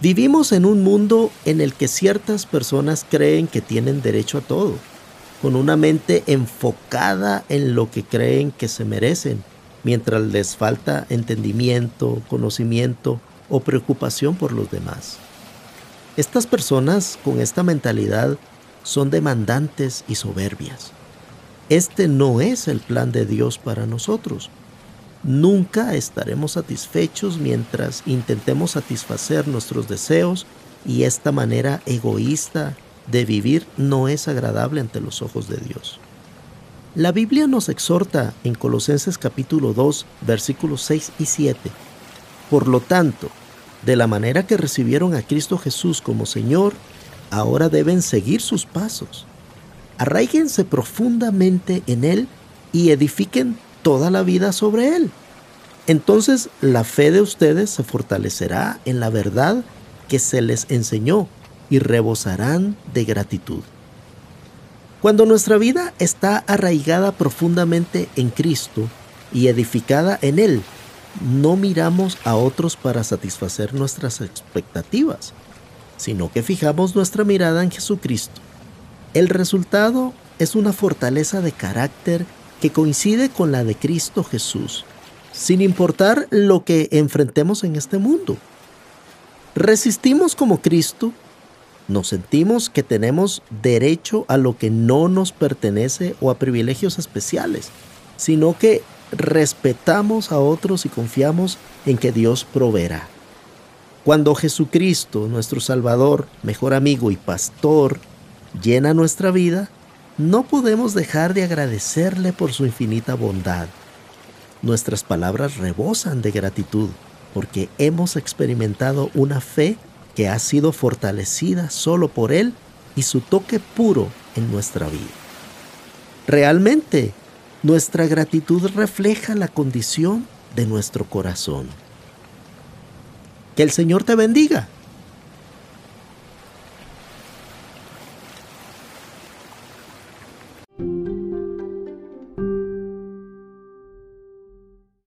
Vivimos en un mundo en el que ciertas personas creen que tienen derecho a todo, con una mente enfocada en lo que creen que se merecen, mientras les falta entendimiento, conocimiento o preocupación por los demás. Estas personas con esta mentalidad son demandantes y soberbias. Este no es el plan de Dios para nosotros. Nunca estaremos satisfechos mientras intentemos satisfacer nuestros deseos y esta manera egoísta de vivir no es agradable ante los ojos de Dios. La Biblia nos exhorta en Colosenses capítulo 2 versículos 6 y 7. Por lo tanto, de la manera que recibieron a Cristo Jesús como Señor, ahora deben seguir sus pasos. Arraíguense profundamente en Él y edifiquen toda la vida sobre Él. Entonces la fe de ustedes se fortalecerá en la verdad que se les enseñó y rebosarán de gratitud. Cuando nuestra vida está arraigada profundamente en Cristo y edificada en Él, no miramos a otros para satisfacer nuestras expectativas, sino que fijamos nuestra mirada en Jesucristo. El resultado es una fortaleza de carácter que coincide con la de Cristo Jesús, sin importar lo que enfrentemos en este mundo. Resistimos como Cristo, nos sentimos que tenemos derecho a lo que no nos pertenece o a privilegios especiales, sino que respetamos a otros y confiamos en que Dios proveerá. Cuando Jesucristo, nuestro Salvador, mejor amigo y pastor, llena nuestra vida, no podemos dejar de agradecerle por su infinita bondad. Nuestras palabras rebosan de gratitud porque hemos experimentado una fe que ha sido fortalecida solo por Él y su toque puro en nuestra vida. Realmente, nuestra gratitud refleja la condición de nuestro corazón. Que el Señor te bendiga